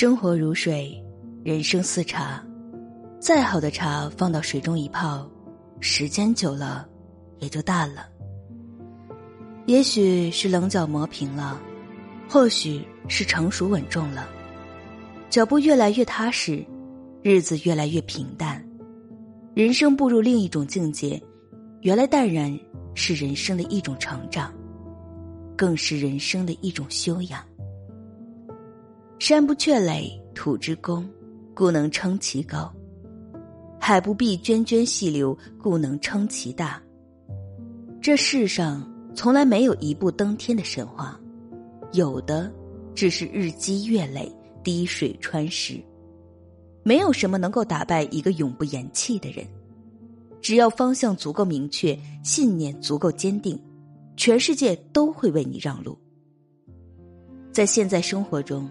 生活如水，人生似茶。再好的茶放到水中一泡，时间久了也就淡了。也许是棱角磨平了，或许是成熟稳重了，脚步越来越踏实，日子越来越平淡，人生步入另一种境界。原来淡然是人生的一种成长，更是人生的一种修养。山不却垒，土之功，故能称其高；海不必涓涓细流，故能称其大。这世上从来没有一步登天的神话，有的只是日积月累、滴水穿石。没有什么能够打败一个永不言弃的人，只要方向足够明确，信念足够坚定，全世界都会为你让路。在现在生活中。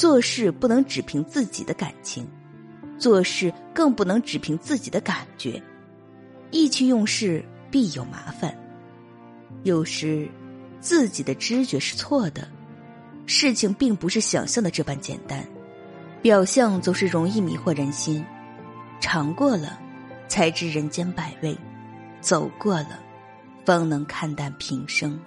做事不能只凭自己的感情，做事更不能只凭自己的感觉。意气用事必有麻烦。有时，自己的知觉是错的，事情并不是想象的这般简单。表象总是容易迷惑人心，尝过了，才知人间百味；走过了，方能看淡平生。